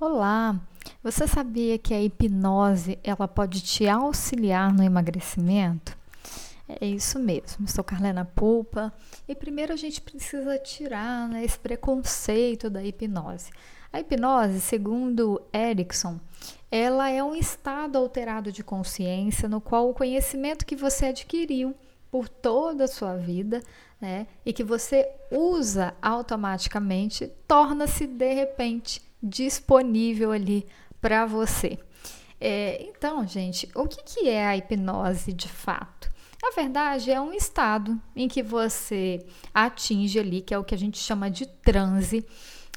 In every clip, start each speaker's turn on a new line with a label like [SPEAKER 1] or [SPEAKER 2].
[SPEAKER 1] Olá, você sabia que a hipnose ela pode te auxiliar no emagrecimento? É isso mesmo, sou Carlena Pulpa e primeiro a gente precisa tirar né, esse preconceito da hipnose. A hipnose, segundo Erickson, ela é um estado alterado de consciência no qual o conhecimento que você adquiriu por toda a sua vida, né, e que você usa automaticamente, torna-se de repente disponível ali para você. É, então, gente, o que, que é a hipnose de fato? Na verdade, é um estado em que você atinge ali, que é o que a gente chama de transe,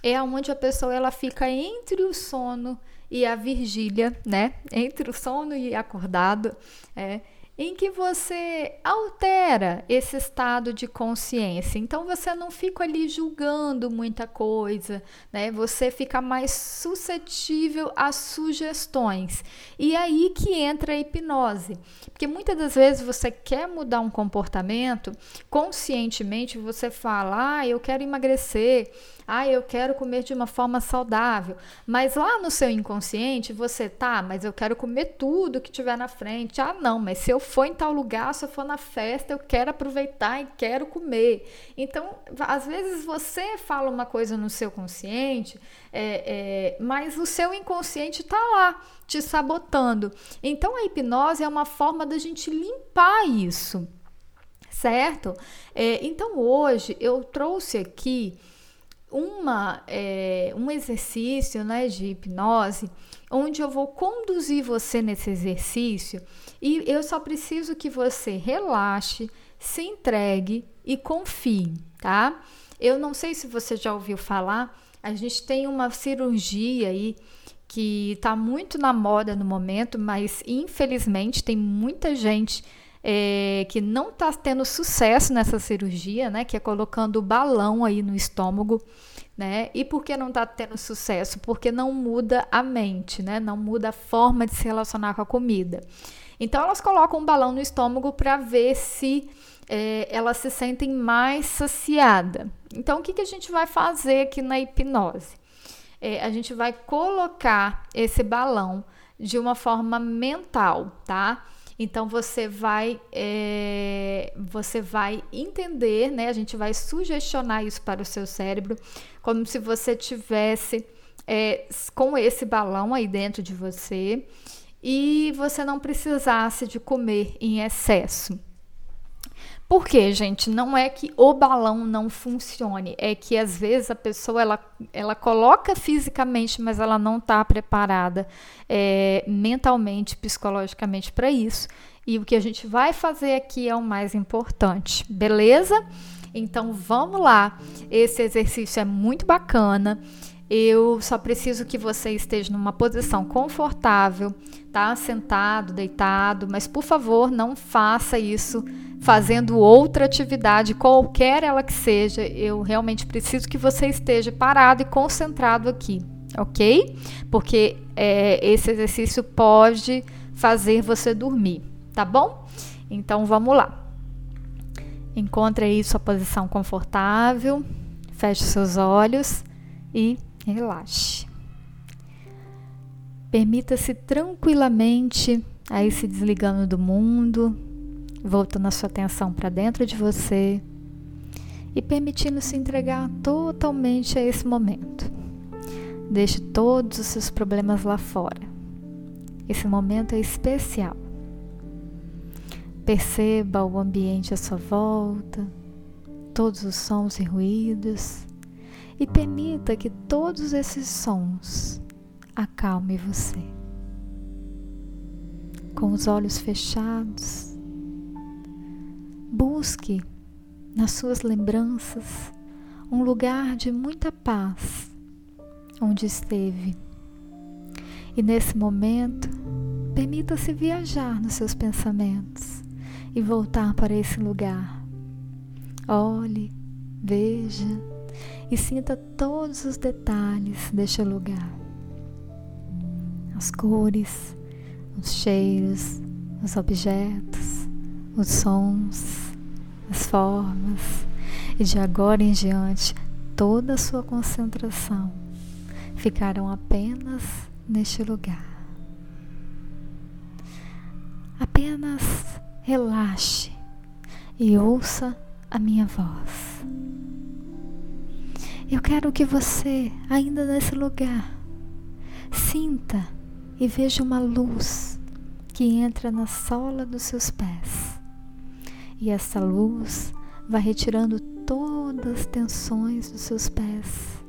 [SPEAKER 1] é onde a pessoa ela fica entre o sono e a vigília, né? Entre o sono e acordado, é, em que você altera esse estado de consciência. Então você não fica ali julgando muita coisa, né? Você fica mais suscetível a sugestões. E é aí que entra a hipnose. Porque muitas das vezes você quer mudar um comportamento, conscientemente você fala: "Ah, eu quero emagrecer" ah, eu quero comer de uma forma saudável. Mas lá no seu inconsciente você tá, mas eu quero comer tudo que tiver na frente. Ah, não, mas se eu for em tal lugar, se eu for na festa, eu quero aproveitar e quero comer. Então, às vezes você fala uma coisa no seu consciente, é, é, mas o seu inconsciente está lá te sabotando. Então, a hipnose é uma forma da gente limpar isso certo? É, então hoje eu trouxe aqui uma, é, um exercício né, de hipnose onde eu vou conduzir você nesse exercício e eu só preciso que você relaxe, se entregue e confie, tá? Eu não sei se você já ouviu falar, a gente tem uma cirurgia aí que está muito na moda no momento, mas infelizmente tem muita gente é, que não está tendo sucesso nessa cirurgia, né? Que é colocando o balão aí no estômago, né? E por que não está tendo sucesso? Porque não muda a mente, né? Não muda a forma de se relacionar com a comida. Então elas colocam um balão no estômago para ver se é, elas se sentem mais saciada. Então o que, que a gente vai fazer aqui na hipnose? É, a gente vai colocar esse balão de uma forma mental, tá? Então você vai é, você vai entender, né? A gente vai sugestionar isso para o seu cérebro, como se você tivesse é, com esse balão aí dentro de você e você não precisasse de comer em excesso. Por quê, gente? Não é que o balão não funcione, é que às vezes a pessoa ela, ela coloca fisicamente, mas ela não está preparada é, mentalmente, psicologicamente para isso. E o que a gente vai fazer aqui é o mais importante, beleza? Então vamos lá. Esse exercício é muito bacana. Eu só preciso que você esteja numa posição confortável, tá? Sentado, deitado, mas por favor, não faça isso fazendo outra atividade, qualquer ela que seja. Eu realmente preciso que você esteja parado e concentrado aqui, ok? Porque é, esse exercício pode fazer você dormir, tá bom? Então vamos lá. Encontre aí sua posição confortável, feche seus olhos e relaxe. Permita-se tranquilamente aí se desligando do mundo, voltando a sua atenção para dentro de você e permitindo se entregar totalmente a esse momento. Deixe todos os seus problemas lá fora. Esse momento é especial. Perceba o ambiente à sua volta, todos os sons e ruídos e permita que todos esses sons acalmem você. Com os olhos fechados, busque nas suas lembranças um lugar de muita paz onde esteve. E nesse momento, permita-se viajar nos seus pensamentos e voltar para esse lugar. Olhe, veja e sinta todos os detalhes deste lugar. As cores, os cheiros, os objetos, os sons, as formas, e de agora em diante toda a sua concentração ficarão apenas neste lugar. Apenas relaxe e ouça a minha voz. Eu quero que você, ainda nesse lugar, sinta e veja uma luz que entra na sola dos seus pés. E essa luz vai retirando todas as tensões dos seus pés.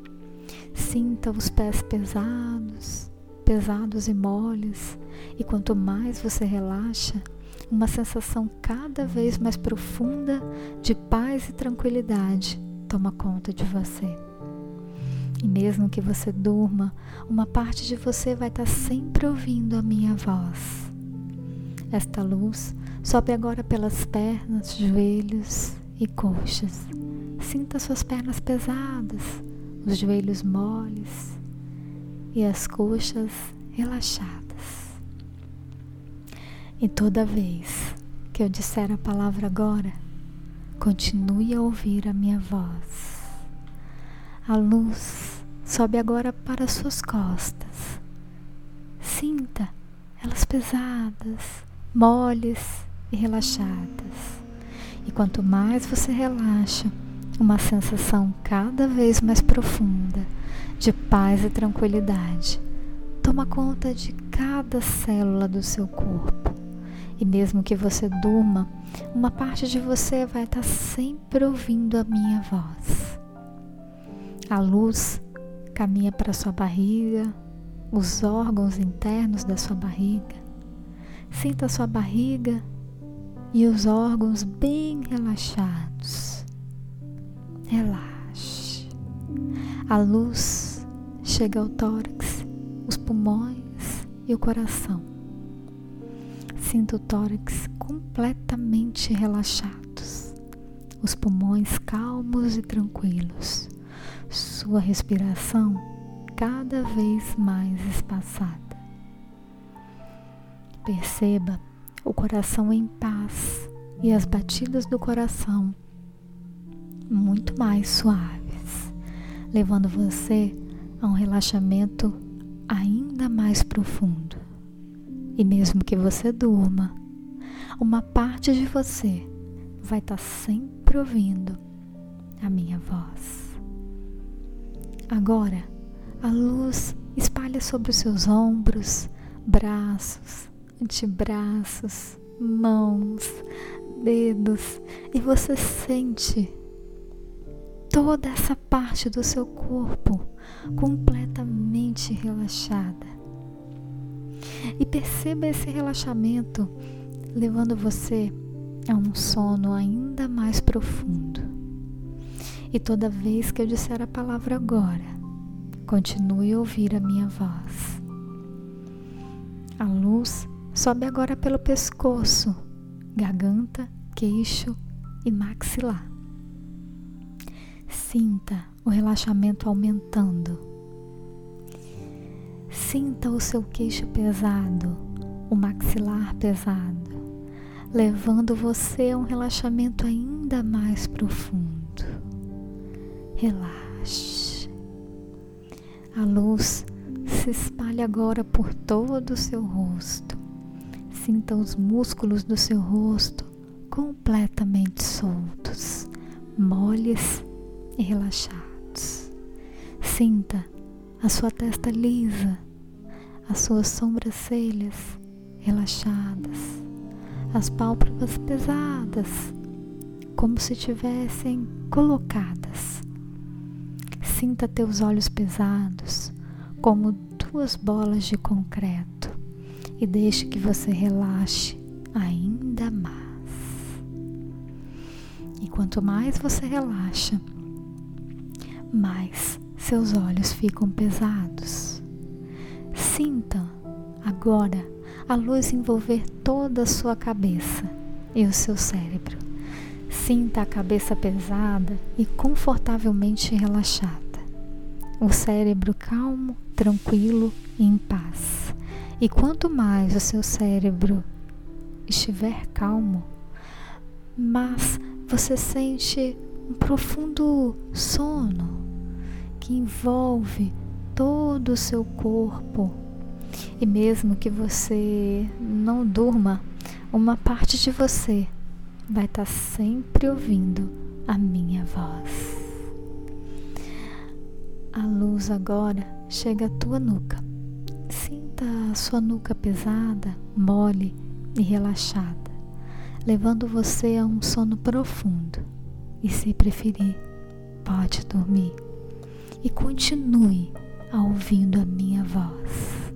[SPEAKER 1] Sinta os pés pesados, pesados e moles, e quanto mais você relaxa, uma sensação cada vez mais profunda de paz e tranquilidade toma conta de você. E mesmo que você durma, uma parte de você vai estar sempre ouvindo a minha voz. Esta luz sobe agora pelas pernas, joelhos e coxas. Sinta suas pernas pesadas, os joelhos moles e as coxas relaxadas. E toda vez que eu disser a palavra agora, continue a ouvir a minha voz. A luz sobe agora para suas costas. Sinta elas pesadas, moles e relaxadas. E quanto mais você relaxa, uma sensação cada vez mais profunda de paz e tranquilidade toma conta de cada célula do seu corpo. E mesmo que você durma, uma parte de você vai estar sempre ouvindo a minha voz. A luz caminha para sua barriga, os órgãos internos da sua barriga. Sinta a sua barriga e os órgãos bem relaxados. Relaxe. A luz chega ao tórax, os pulmões e o coração. Sinta o tórax completamente relaxados, os pulmões calmos e tranquilos sua respiração cada vez mais espaçada. Perceba o coração em paz e as batidas do coração muito mais suaves, levando você a um relaxamento ainda mais profundo. E mesmo que você durma, uma parte de você vai estar sempre ouvindo a minha voz. Agora, a luz espalha sobre os seus ombros, braços, antebraços, mãos, dedos e você sente toda essa parte do seu corpo completamente relaxada. E perceba esse relaxamento levando você a um sono ainda mais profundo. E toda vez que eu disser a palavra agora, continue a ouvir a minha voz. A luz sobe agora pelo pescoço, garganta, queixo e maxilar. Sinta o relaxamento aumentando. Sinta o seu queixo pesado, o maxilar pesado, levando você a um relaxamento ainda mais profundo relaxe. A luz se espalha agora por todo o seu rosto. Sinta os músculos do seu rosto completamente soltos, moles e relaxados. Sinta a sua testa lisa, as suas sobrancelhas relaxadas, as pálpebras pesadas, como se tivessem colocadas Sinta teus olhos pesados como duas bolas de concreto e deixe que você relaxe ainda mais. E quanto mais você relaxa, mais seus olhos ficam pesados. Sinta agora a luz envolver toda a sua cabeça e o seu cérebro. Sinta a cabeça pesada e confortavelmente relaxada o cérebro calmo, tranquilo e em paz. E quanto mais o seu cérebro estiver calmo, mas você sente um profundo sono que envolve todo o seu corpo. E mesmo que você não durma, uma parte de você vai estar sempre ouvindo a minha voz. A luz agora chega à tua nuca. Sinta a sua nuca pesada, mole e relaxada, levando você a um sono profundo. E se preferir, pode dormir. E continue ouvindo a minha voz.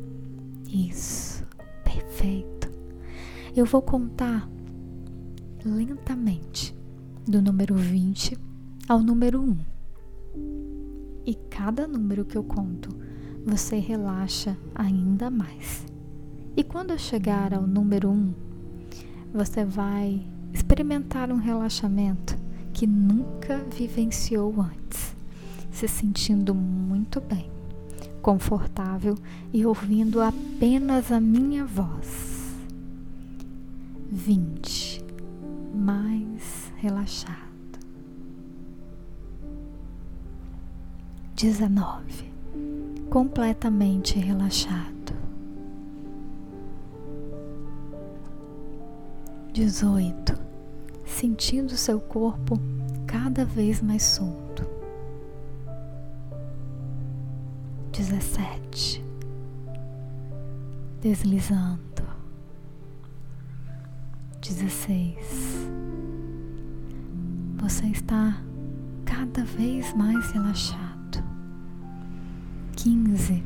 [SPEAKER 1] Isso, perfeito. Eu vou contar lentamente do número 20 ao número 1. E cada número que eu conto, você relaxa ainda mais. E quando eu chegar ao número 1, você vai experimentar um relaxamento que nunca vivenciou antes, se sentindo muito bem confortável e ouvindo apenas a minha voz. 20. Mais relaxado. 19. Completamente relaxado. 18. Sentindo seu corpo cada vez mais solto. 17. Deslizando. 16. Você está cada vez mais relaxado. 15.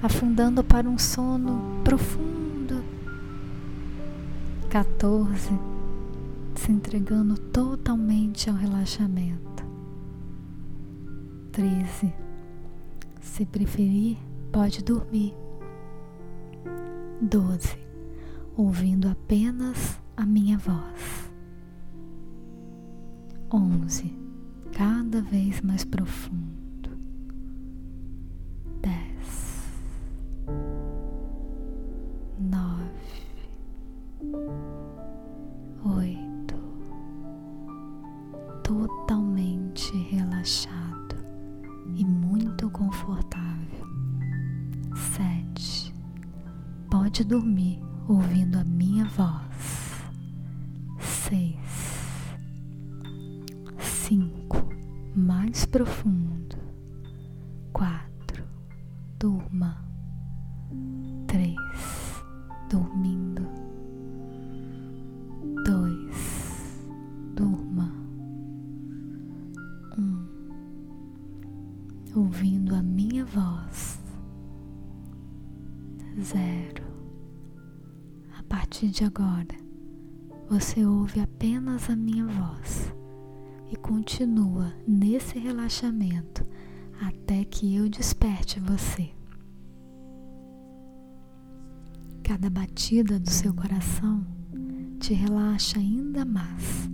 [SPEAKER 1] Afundando para um sono profundo. 14. Se entregando totalmente ao relaxamento. 13 se preferir, pode dormir. 12. Ouvindo apenas a minha voz. 11. Cada vez mais profundo. Pode dormir ouvindo a minha voz. 6. 5. Mais profundo. 4. Durma. 3. Dormindo. 2. Durma. ouvindo a minha voz. Zero. A partir de agora, você ouve apenas a minha voz e continua nesse relaxamento até que eu desperte você. Cada batida do seu coração te relaxa ainda mais.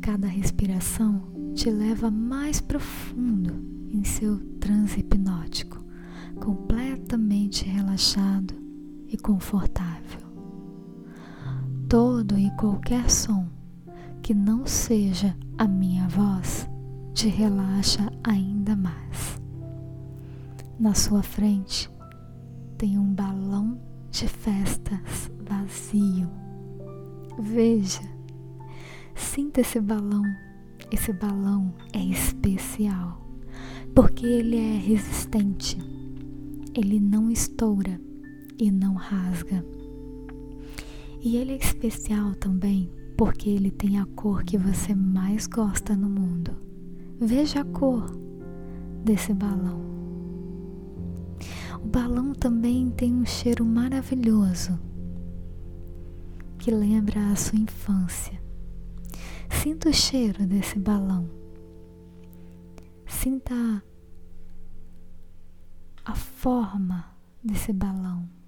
[SPEAKER 1] Cada respiração te leva mais profundo em seu transe hipnótico, completamente relaxado e confortável. Qualquer som que não seja a minha voz te relaxa ainda mais. Na sua frente tem um balão de festas vazio. Veja, sinta esse balão esse balão é especial porque ele é resistente, ele não estoura e não rasga. E ele é especial também porque ele tem a cor que você mais gosta no mundo. Veja a cor desse balão. O balão também tem um cheiro maravilhoso que lembra a sua infância. Sinta o cheiro desse balão. Sinta a forma desse balão.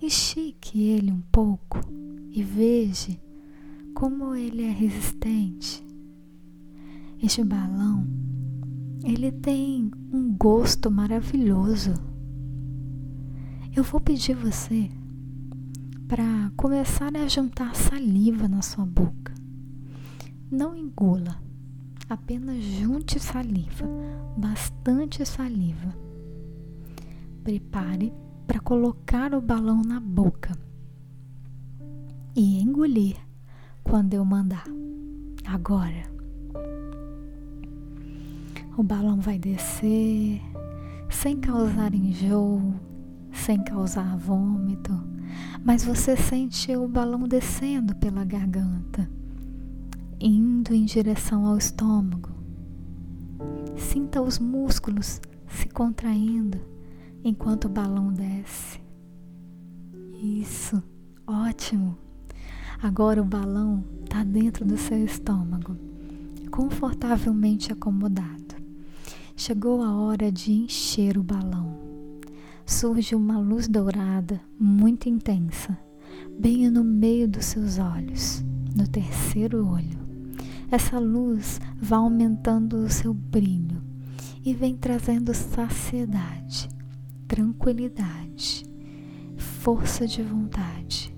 [SPEAKER 1] Estique ele um pouco e veja como ele é resistente. Este balão, ele tem um gosto maravilhoso. Eu vou pedir você para começar a juntar saliva na sua boca. Não engula, Apenas junte saliva, bastante saliva. Prepare para colocar o balão na boca e engolir quando eu mandar. Agora. O balão vai descer sem causar enjoo, sem causar vômito, mas você sente o balão descendo pela garganta, indo em direção ao estômago. Sinta os músculos se contraindo enquanto o balão desce. Isso, ótimo! Agora o balão está dentro do seu estômago, confortavelmente acomodado. Chegou a hora de encher o balão. Surge uma luz dourada muito intensa, bem no meio dos seus olhos, no terceiro olho. Essa luz vai aumentando o seu brilho e vem trazendo saciedade, tranquilidade, força de vontade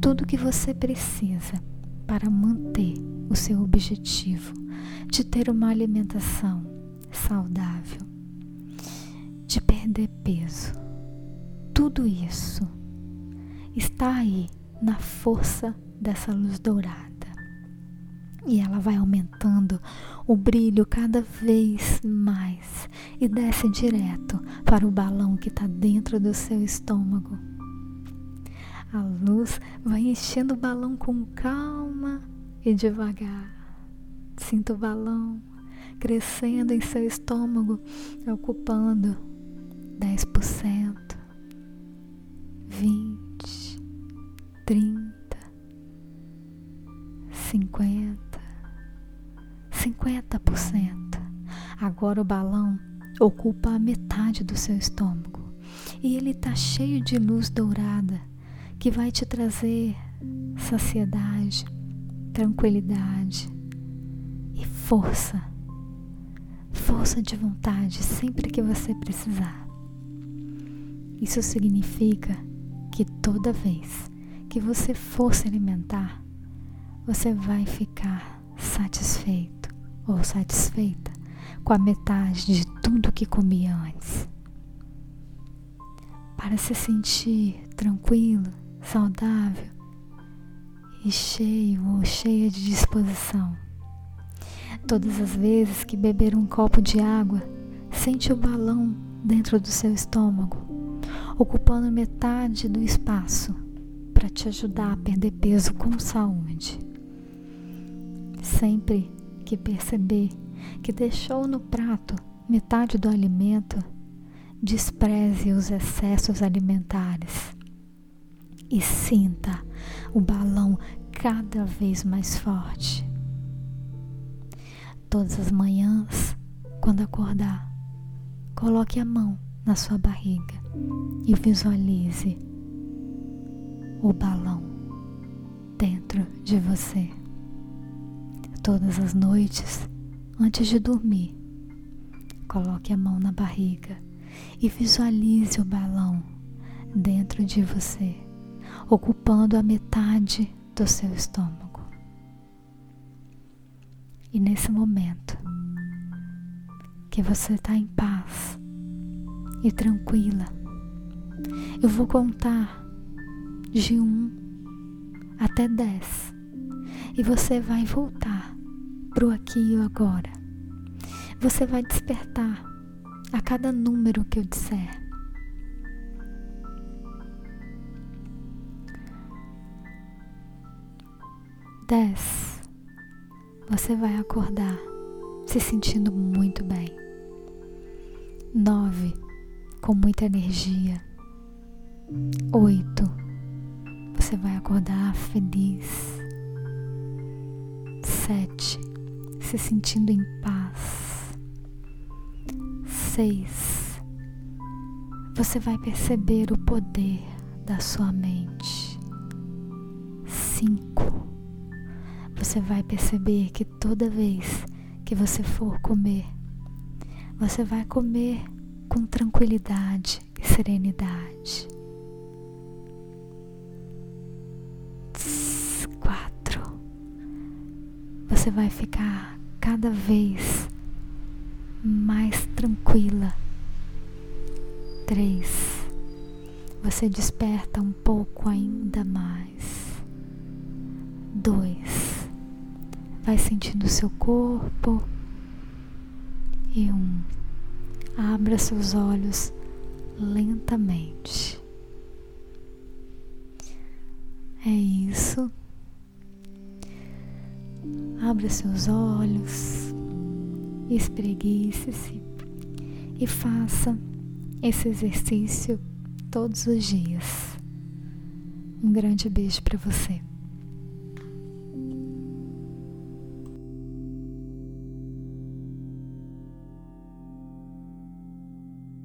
[SPEAKER 1] tudo que você precisa para manter o seu objetivo de ter uma alimentação saudável, de perder peso. Tudo isso está aí na força dessa luz dourada. E ela vai aumentando o brilho cada vez mais e desce direto para o balão que está dentro do seu estômago a luz vai enchendo o balão com calma e devagar. Sinta o balão crescendo em seu estômago, ocupando 10%, 20%, 30%, 50%, 50%. Agora o balão ocupa a metade do seu estômago e ele está cheio de luz dourada que vai te trazer saciedade, tranquilidade e força. Força de vontade sempre que você precisar. Isso significa que toda vez que você for se alimentar, você vai ficar satisfeito ou satisfeita com a metade de tudo que comia antes. Para se sentir tranquilo, saudável e cheio ou cheia de disposição. Todas as vezes que beber um copo de água, sente o balão dentro do seu estômago, ocupando metade do espaço para te ajudar a perder peso com saúde. Sempre que perceber que deixou no prato metade do alimento, despreze os excessos alimentares e sinta o balão cada vez mais forte. Todas as manhãs, quando acordar, coloque a mão na sua barriga e visualize o balão dentro de você. Todas as noites, antes de dormir, coloque a mão na barriga e visualize o balão dentro de você ocupando a metade do seu estômago. E nesse momento que você está em paz e tranquila, eu vou contar de um até dez e você vai voltar pro aqui e agora. Você vai despertar a cada número que eu disser. dez, você vai acordar se sentindo muito bem. Nove, com muita energia. Oito, você vai acordar feliz. Sete, se sentindo em paz. Seis, você vai perceber o poder da sua mente. Cinco, você vai perceber que toda vez que você for comer, você vai comer com tranquilidade e serenidade. Quatro. Você vai ficar cada vez mais tranquila. Três. Você desperta um pouco ainda mais. Dois. Vai sentindo seu corpo. E um. Abra seus olhos lentamente. É isso. Abra seus olhos, espreguice-se e faça esse exercício todos os dias. Um grande beijo para você.